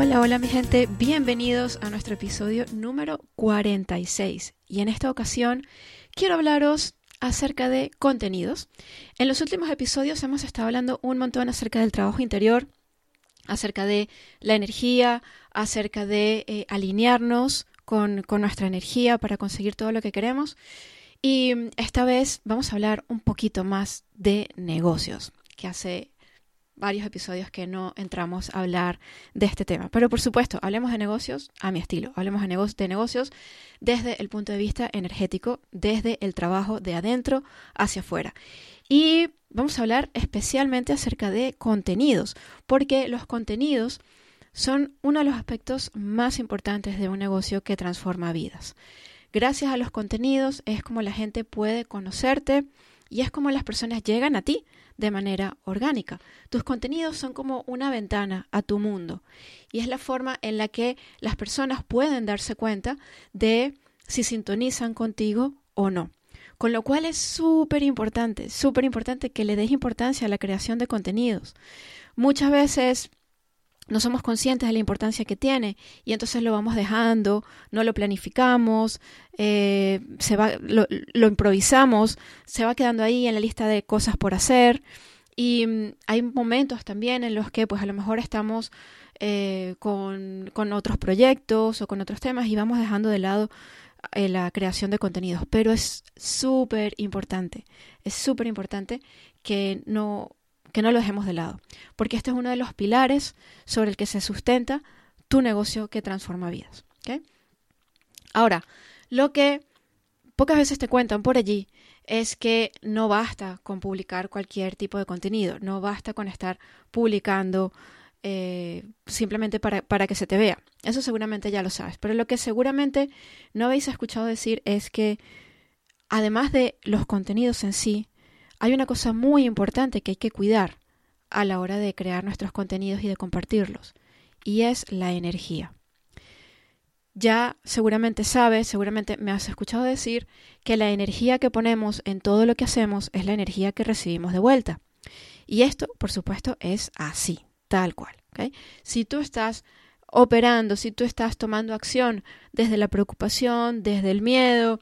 Hola, hola mi gente, bienvenidos a nuestro episodio número 46 y en esta ocasión quiero hablaros acerca de contenidos. En los últimos episodios hemos estado hablando un montón acerca del trabajo interior, acerca de la energía, acerca de eh, alinearnos con, con nuestra energía para conseguir todo lo que queremos. Y esta vez vamos a hablar un poquito más de negocios, que hace varios episodios que no entramos a hablar de este tema. Pero por supuesto, hablemos de negocios a mi estilo. Hablemos de, de negocios desde el punto de vista energético, desde el trabajo de adentro hacia afuera. Y vamos a hablar especialmente acerca de contenidos, porque los contenidos son uno de los aspectos más importantes de un negocio que transforma vidas. Gracias a los contenidos es como la gente puede conocerte y es como las personas llegan a ti de manera orgánica. Tus contenidos son como una ventana a tu mundo y es la forma en la que las personas pueden darse cuenta de si sintonizan contigo o no. Con lo cual es súper importante, súper importante que le des importancia a la creación de contenidos. Muchas veces no somos conscientes de la importancia que tiene y entonces lo vamos dejando, no lo planificamos, eh, se va, lo, improvisamos, se va quedando ahí en la lista de cosas por hacer. Y mm, hay momentos también en los que pues a lo mejor estamos eh, con, con, otros proyectos o con otros temas y vamos dejando de lado eh, la creación de contenidos, pero es súper importante, es súper importante que no que no lo dejemos de lado, porque este es uno de los pilares sobre el que se sustenta tu negocio que transforma vidas. Ahora, lo que pocas veces te cuentan por allí es que no basta con publicar cualquier tipo de contenido, no basta con estar publicando eh, simplemente para, para, que se te vea. Eso seguramente ya lo sabes, pero lo que seguramente no habéis escuchado decir es que además de los contenidos en sí, hay una cosa muy importante que hay que cuidar a la hora de crear nuestros contenidos y de compartirlos, y es la energía. Ya seguramente sabes, seguramente me has escuchado decir que la energía que ponemos en todo lo que hacemos es la energía que recibimos de vuelta. Y esto, por supuesto, es así, tal cual. Si tú estás operando, si tú estás tomando acción desde la preocupación, desde el miedo,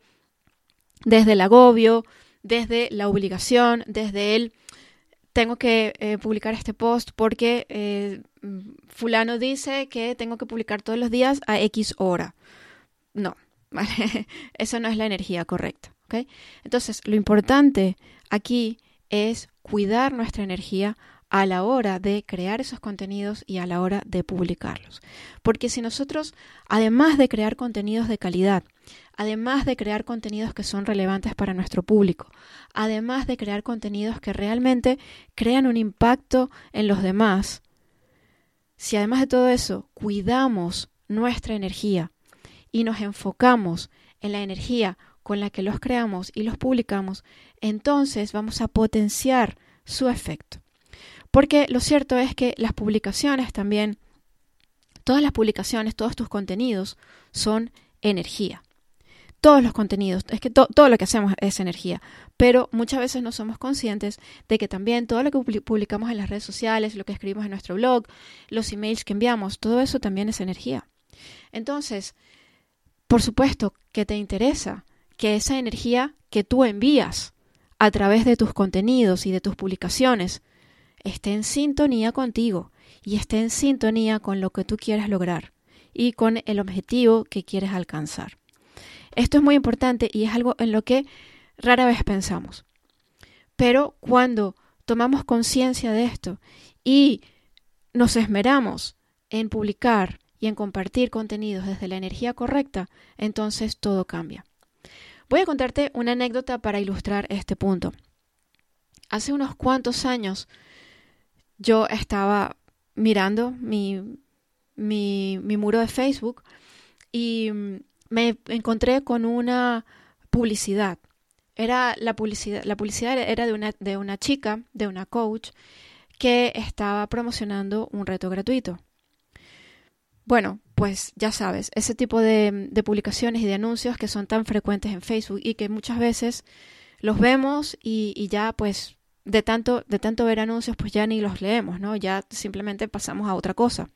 desde el agobio, desde la obligación, desde el tengo que eh, publicar este post porque eh, fulano dice que tengo que publicar todos los días a X hora. No, ¿vale? Eso no es la energía correcta. Entonces, lo importante aquí es cuidar nuestra energía a la hora de crear esos contenidos y a la hora de publicarlos. Porque si nosotros, además de crear contenidos de calidad, además de crear contenidos que son relevantes para nuestro público, además de crear contenidos que realmente crean un impacto en los demás, si además de todo eso cuidamos nuestra energía y nos enfocamos en la energía con la que los creamos y los publicamos, entonces vamos a potenciar su efecto. Porque lo cierto es que las publicaciones también, todas las publicaciones, todos tus contenidos son energía todos los contenidos, es que todo lo que hacemos es energía, pero muchas veces no somos conscientes de que también todo lo que publicamos en las redes sociales, lo que escribimos en nuestro blog, los emails que enviamos, todo eso también es energía. Entonces, por supuesto que te interesa que esa energía que tú envías a través de tus contenidos y de tus publicaciones esté en sintonía contigo y esté en sintonía con lo que tú quieres lograr y con el objetivo que quieres alcanzar. Esto es muy importante y es algo en lo que rara vez pensamos. Pero cuando tomamos conciencia de esto y nos esmeramos en publicar y en compartir contenidos desde la energía correcta, entonces todo cambia. Voy a contarte una anécdota para ilustrar este punto. Hace unos cuantos años yo estaba mirando mi, mi, mi muro de Facebook y me encontré con una publicidad. Era la publicidad, la publicidad era de una, de una chica, de una coach, que estaba promocionando un reto gratuito. Bueno, pues ya sabes, ese tipo de, de, publicaciones y de anuncios que son tan frecuentes en Facebook y que muchas veces los vemos y, y, ya pues de tanto, de tanto ver anuncios pues ya ni los leemos, ¿no? Ya simplemente pasamos a otra cosa.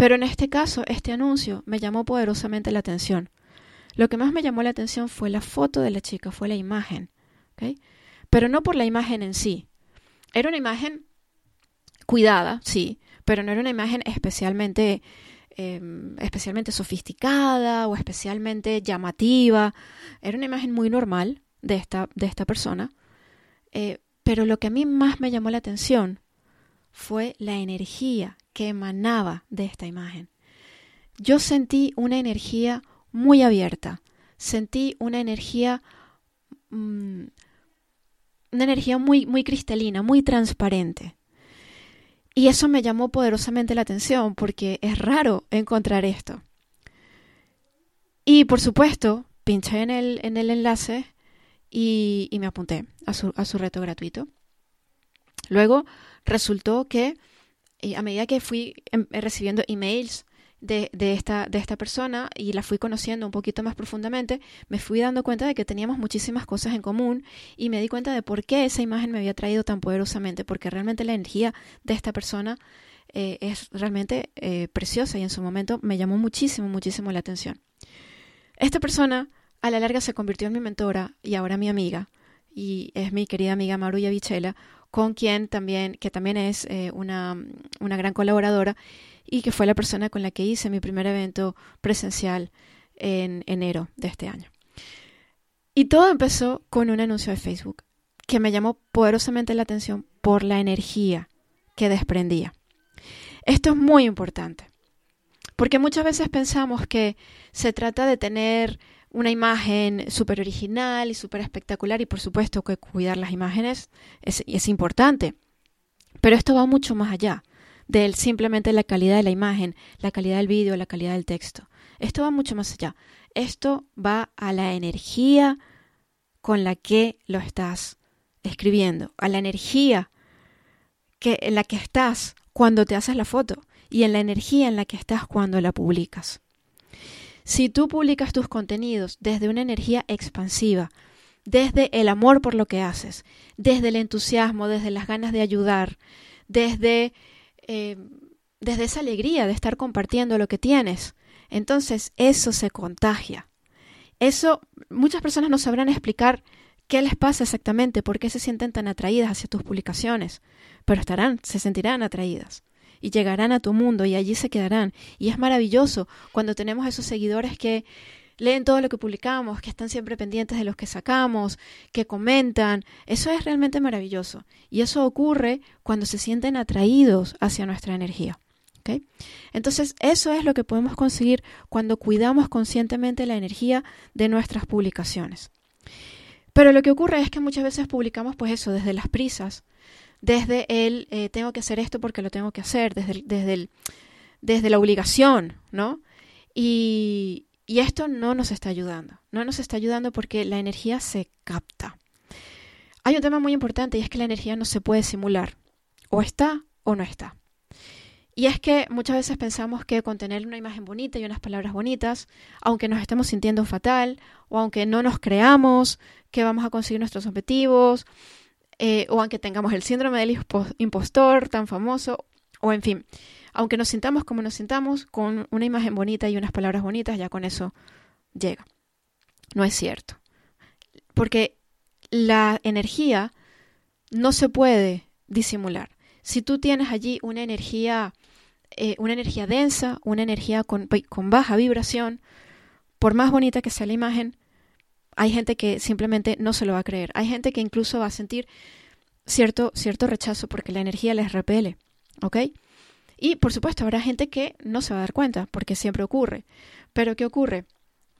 Pero en este caso, este anuncio me llamó poderosamente la atención. Lo que más me llamó la atención fue la foto de la chica, fue la imagen. Pero no por la imagen en sí. Era una imagen cuidada, sí, pero no era una imagen especialmente, eh, especialmente sofisticada o especialmente llamativa. Era una imagen muy normal de esta, de esta persona. Eh, pero lo que a mí más me llamó la atención fue la energía que emanaba de esta imagen. Yo sentí una energía muy abierta. Sentí una energía, mmm, una energía muy, muy cristalina, muy transparente. Y eso me llamó poderosamente la atención porque es raro encontrar esto. Y por supuesto, pinché en el, en el enlace y, y me apunté a su, a su, reto gratuito. Luego resultó que a medida que fui em, recibiendo emails de, de, esta, de esta persona y la fui conociendo un poquito más profundamente, me fui dando cuenta de que teníamos muchísimas cosas en común y me di cuenta de por qué esa imagen me había traído tan poderosamente, porque realmente la energía de esta persona eh, es realmente eh, preciosa y en su momento me llamó muchísimo, muchísimo la atención. Esta persona a la larga se convirtió en mi mentora y ahora mi amiga y es mi querida amiga Maruya Vichela, con quien también, que también es eh, una, una gran colaboradora y que fue la persona con la que hice mi primer evento presencial en enero de este año. Y todo empezó con un anuncio de Facebook que me llamó poderosamente la atención por la energía que desprendía. Esto es muy importante, porque muchas veces pensamos que se trata de tener una imagen súper original y súper espectacular y por supuesto que cuidar las imágenes es, importante, pero esto va mucho más allá de simplemente la calidad de la imagen, la calidad del vídeo, la calidad del texto. Esto va mucho más allá. Esto va a la energía con la que lo estás escribiendo, a la energía que, en la que estás cuando te haces la foto y en la energía en la que estás cuando la publicas. Si tú publicas tus contenidos desde una energía expansiva, desde el amor por lo que haces, desde el entusiasmo, desde las ganas de ayudar, desde eh, desde esa alegría de estar compartiendo lo que tienes. Entonces eso se contagia. Eso muchas personas no sabrán explicar qué les pasa exactamente, por qué se sienten tan atraídas hacia tus publicaciones, pero estarán, se sentirán atraídas y llegarán a tu mundo y allí se quedarán. Y es maravilloso cuando tenemos esos seguidores que leen todo lo que publicamos, que están siempre pendientes de los que sacamos, que comentan. Eso es realmente maravilloso. Y eso ocurre cuando se sienten atraídos hacia nuestra energía. ¿okay? Entonces, eso es lo que podemos conseguir cuando cuidamos conscientemente la energía de nuestras publicaciones. Pero lo que ocurre es que muchas veces publicamos pues eso desde las prisas, desde el eh, tengo que hacer esto porque lo tengo que hacer, desde, desde, el, desde la obligación, ¿no? Y, y esto no nos está ayudando, no nos está ayudando porque la energía se capta. Hay un tema muy importante y es que la energía no se puede simular, o está o no está. Y es que muchas veces pensamos que con tener una imagen bonita y unas palabras bonitas, aunque nos estemos sintiendo fatal, o aunque no nos creamos que vamos a conseguir nuestros objetivos, eh, o aunque tengamos el síndrome del impostor tan famoso, o en fin, aunque nos sintamos como nos sintamos, con una imagen bonita y unas palabras bonitas, ya con eso llega. No es cierto. Porque la energía no se puede disimular. Si tú tienes allí una energía, eh, una energía densa, una energía con, con baja vibración, por más bonita que sea la imagen, hay gente que simplemente no se lo va a creer. Hay gente que incluso va a sentir cierto, cierto rechazo porque la energía les repele. ¿Ok? Y por supuesto habrá gente que no se va a dar cuenta, porque siempre ocurre. Pero ¿qué ocurre?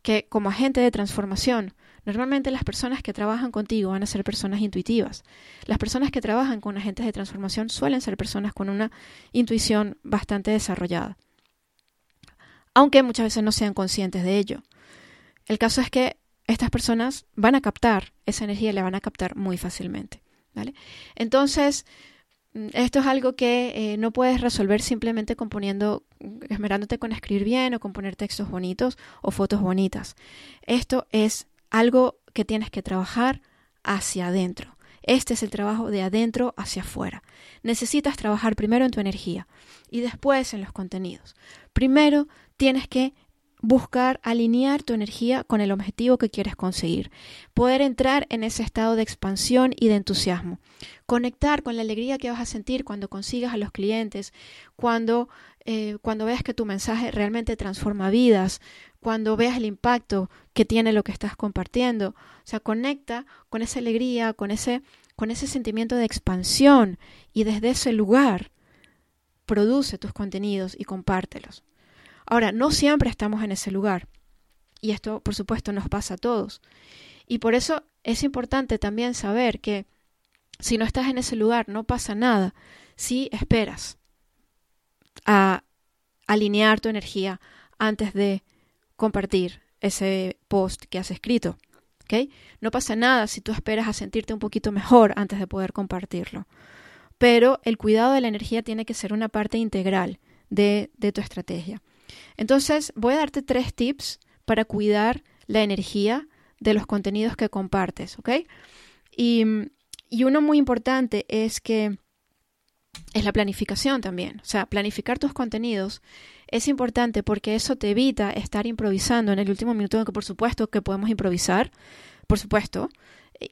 Que como agente de transformación, normalmente las personas que trabajan contigo van a ser personas intuitivas. Las personas que trabajan con agentes de transformación suelen ser personas con una intuición bastante desarrollada. aunque muchas veces no sean conscientes de ello. El caso es que estas personas van a captar esa energía la van a captar muy fácilmente. ¿vale? Entonces, mm, esto es algo que eh, no puedes resolver simplemente componiendo, esmerándote con escribir bien o con poner textos bonitos o fotos bonitas. Esto es algo que tienes que trabajar hacia adentro. Este es el trabajo de adentro hacia afuera. Necesitas trabajar primero en tu energía y después en los contenidos. Primero tienes que buscar alinear tu energía con el objetivo que quieres conseguir, poder entrar en ese estado de expansión y de entusiasmo, conectar con la alegría que vas a sentir cuando consigas a los clientes, cuando, eh, cuando veas que tu mensaje realmente transforma vidas, cuando veas el impacto que tiene lo que estás compartiendo. O sea, conecta con esa alegría, con ese, con ese sentimiento de expansión y desde ese lugar produce tus contenidos y compártelos. Ahora, no siempre estamos en ese lugar. Y esto, por supuesto, nos pasa a todos. Y por eso es importante también saber que si no estás en ese lugar, no pasa nada si esperas a alinear tu energía antes de compartir ese post que has escrito. ¿okay? No pasa nada si tú esperas a sentirte un poquito mejor antes de poder compartirlo. Pero el cuidado de la energía tiene que ser una parte integral de, de tu estrategia. Entonces, voy a darte tres tips para cuidar la energía de los contenidos que compartes, ¿ok? Y, uno muy importante es que es la planificación también. O sea, planificar tus contenidos es importante porque eso te evita estar improvisando en el último minuto, que por supuesto que podemos improvisar, por supuesto.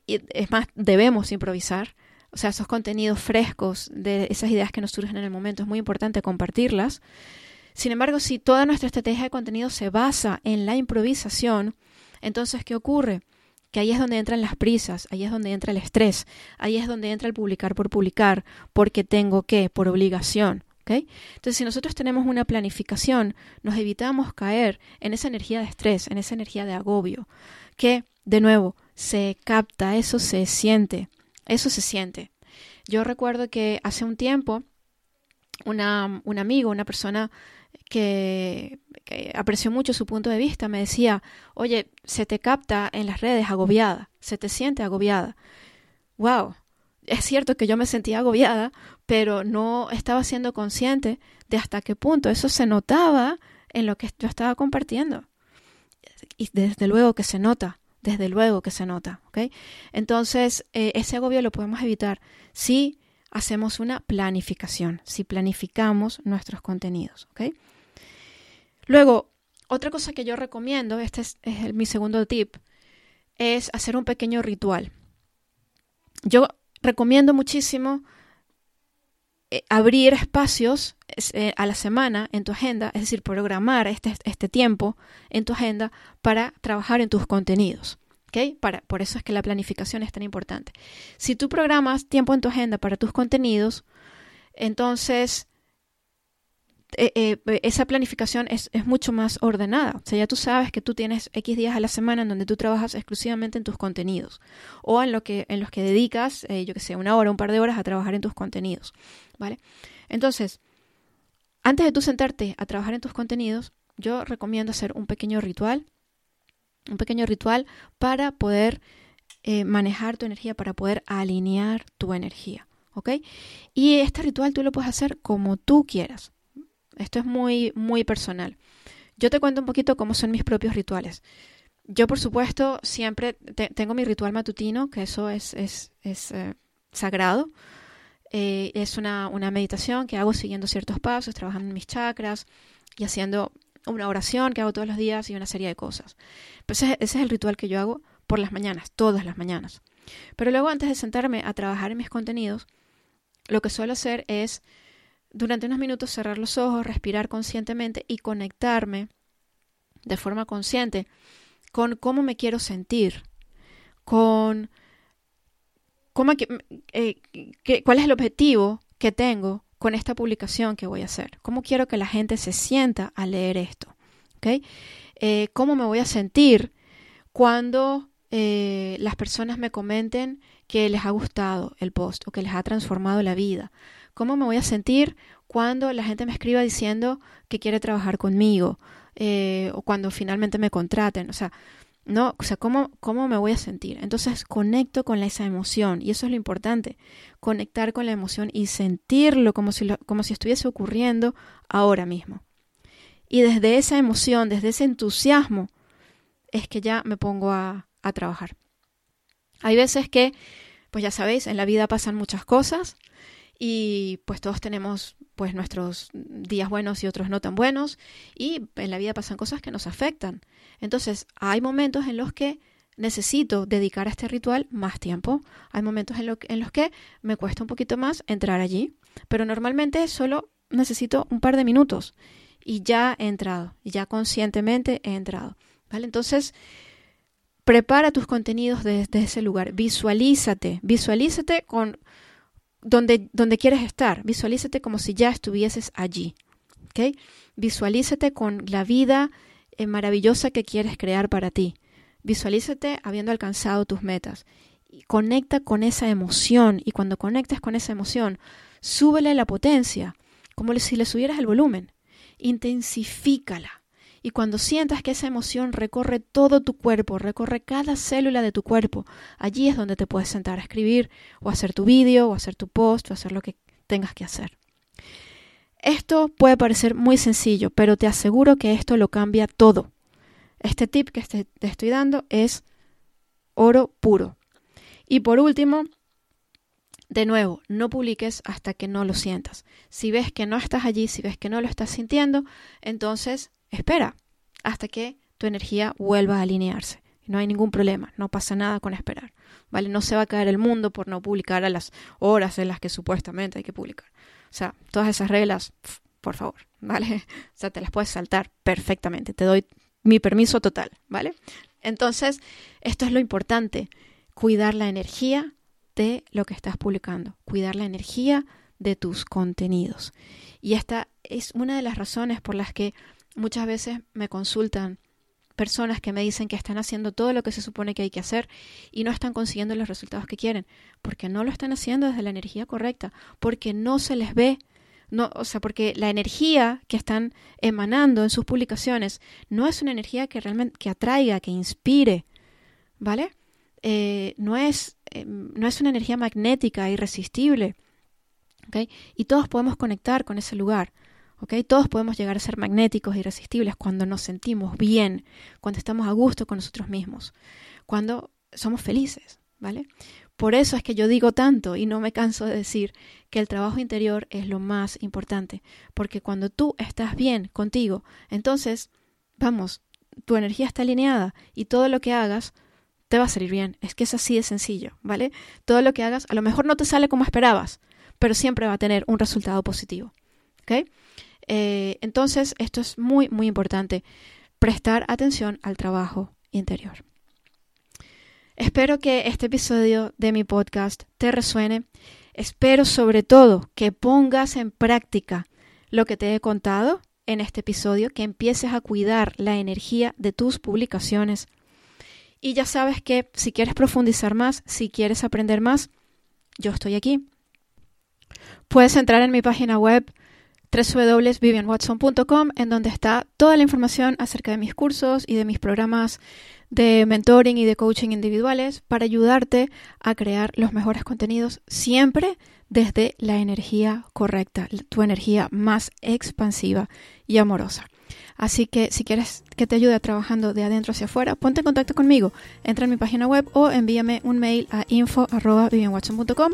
Y es más, debemos improvisar. O sea, esos contenidos frescos de esas ideas que nos surgen en el momento es muy importante compartirlas. Sin embargo, si toda nuestra estrategia de contenido se basa en la improvisación, entonces, ¿qué ocurre? Que ahí es donde entran las prisas, ahí es donde entra el estrés, ahí es donde entra el publicar por publicar, porque tengo que, por obligación. Entonces, si nosotros tenemos una planificación, nos evitamos caer en esa energía de estrés, en esa energía de agobio, que, de nuevo, se capta, eso se siente, eso se siente. Yo recuerdo que hace un tiempo, un amigo, una persona que, apreció mucho su punto de vista, me decía, oye, se te capta en las redes agobiada, se te siente agobiada. ¡Wow! Es cierto que yo me sentía agobiada, pero no estaba siendo consciente de hasta qué punto eso se notaba en lo que yo estaba compartiendo. Y desde luego que se nota, desde luego que se nota. Entonces, eh, ese agobio lo podemos evitar si hacemos una planificación, si planificamos nuestros contenidos, ¿ok? Luego, otra cosa que yo recomiendo, este es, mi segundo tip, es hacer un pequeño ritual. Yo recomiendo muchísimo eh, abrir espacios eh, a la semana en tu agenda, es decir, programar este, este tiempo en tu agenda para trabajar en tus contenidos. Para, por eso es que la planificación es tan importante. Si tú programas tiempo en tu agenda para tus contenidos, entonces eh, eh, esa planificación es, mucho más ordenada. O sea, ya tú sabes que tú tienes X días a la semana en donde tú trabajas exclusivamente en tus contenidos o en, lo que, en los que dedicas, eh, yo que sé, una hora, un par de horas a trabajar en tus contenidos. ¿Vale? Entonces, antes de tú sentarte a trabajar en tus contenidos, yo recomiendo hacer un pequeño ritual un pequeño ritual para poder eh, manejar tu energía, para poder alinear tu energía. ¿Ok? Y este ritual tú lo puedes hacer como tú quieras. Esto es muy, muy personal. Yo te cuento un poquito cómo son mis propios rituales. Yo, por supuesto, siempre tengo mi ritual matutino, que eso es, es, es eh, sagrado. Eh, es una, una meditación que hago siguiendo ciertos pasos, trabajando en mis chakras y haciendo una oración que hago todos los días y una serie de cosas. Pues ese, es el ritual que yo hago por las mañanas, todas las mañanas. Pero luego antes de sentarme a trabajar en mis contenidos, lo que suelo hacer es durante unos minutos cerrar los ojos, respirar conscientemente y conectarme de forma consciente con cómo me quiero sentir, con cómo, eh, cuál es el objetivo que tengo con esta publicación que voy a hacer? ¿Cómo quiero que la gente se sienta al leer esto? ¿Okay? Eh, ¿Cómo me voy a sentir cuando eh, las personas me comenten que les ha gustado el post o que les ha transformado la vida? ¿Cómo me voy a sentir cuando la gente me escriba diciendo que quiere trabajar conmigo? eh, o cuando finalmente me contraten. O sea, no, o sea, ¿cómo, ¿cómo me voy a sentir? Entonces conecto con esa emoción y eso es lo importante, conectar con la emoción y sentirlo como si, como si estuviese ocurriendo ahora mismo. Y desde esa emoción, desde ese entusiasmo, es que ya me pongo a, a trabajar. Hay veces que, pues ya sabéis, en la vida pasan muchas cosas y pues todos tenemos pues nuestros días buenos y otros no tan buenos y en la vida pasan cosas que nos afectan. Entonces, hay momentos en los que necesito dedicar a este ritual más tiempo. Hay momentos en, los que me cuesta un poquito más entrar allí, pero normalmente solo necesito un par de minutos y ya he entrado, ya conscientemente he entrado. ¿Vale? Entonces, prepara tus contenidos desde ese lugar, visualízate, visualízate con donde, donde quieres estar, visualízate como si ya estuvieses allí. ¿okay? Visualízate con la vida eh, maravillosa que quieres crear para ti. Visualízate habiendo alcanzado tus metas. Y conecta con esa emoción y cuando conectes con esa emoción, súbele la potencia, como si le subieras el volumen. Intensifícala. Y cuando sientas que esa emoción recorre todo tu cuerpo, recorre cada célula de tu cuerpo, allí es donde te puedes sentar a escribir o hacer tu vídeo o hacer tu post o hacer lo que tengas que hacer. Esto puede parecer muy sencillo, pero te aseguro que esto lo cambia todo. Este tip que te, estoy dando es oro puro. Y por último, de nuevo, no publiques hasta que no lo sientas. Si ves que no estás allí, si ves que no lo estás sintiendo, entonces espera hasta que tu energía vuelva a alinearse. No hay ningún problema, no pasa nada con esperar. ¿Vale? No se va a caer el mundo por no publicar a las horas en las que supuestamente hay que publicar. O sea, todas esas reglas, por favor, ¿vale? O sea, te las puedes saltar perfectamente. Te doy mi permiso total, ¿vale? Entonces, esto es lo importante, cuidar la energía de lo que estás publicando, cuidar la energía de tus contenidos. Y esta es una de las razones por las que muchas veces me consultan personas que me dicen que están haciendo todo lo que se supone que hay que hacer y no están consiguiendo los resultados que quieren, porque no lo están haciendo desde la energía correcta, porque no se les ve, no, o sea, porque la energía que están emanando en sus publicaciones no es una energía que realmente que atraiga, que inspire, ¿vale? Eh, no es eh, no es una energía magnética irresistible, ¿ok? Y todos podemos conectar con ese lugar. Todos podemos llegar a ser magnéticos y irresistibles cuando nos sentimos bien, cuando estamos a gusto con nosotros mismos, cuando somos felices, ¿vale? Por eso es que yo digo tanto y no me canso de decir que el trabajo interior es lo más importante, porque cuando tú estás bien contigo, entonces, vamos, tu energía está alineada y todo lo que hagas te va a salir bien. Es que es así de sencillo, ¿vale? Todo lo que hagas a lo mejor no te sale como esperabas, pero siempre va a tener un resultado positivo, ¿ok? Eh, entonces, esto es muy, muy importante, prestar atención al trabajo interior. Espero que este episodio de mi podcast te resuene. Espero sobre todo que pongas en práctica lo que te he contado en este episodio, que empieces a cuidar la energía de tus publicaciones. Y ya sabes que si quieres profundizar más, si quieres aprender más, yo estoy aquí. Puedes entrar en mi página web www.vivianwatson.com, en donde está toda la información acerca de mis cursos y de mis programas de mentoring y de coaching individuales para ayudarte a crear los mejores contenidos siempre desde la energía correcta, tu energía más expansiva y amorosa. Así que si quieres que te ayude trabajando de adentro hacia afuera, ponte en contacto conmigo. Entra en mi página web o envíame un mail a info.vivianwatson.com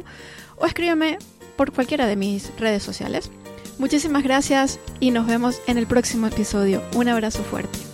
o escríbeme por cualquiera de mis redes sociales. Muchísimas gracias y nos vemos en el próximo episodio. Un abrazo fuerte.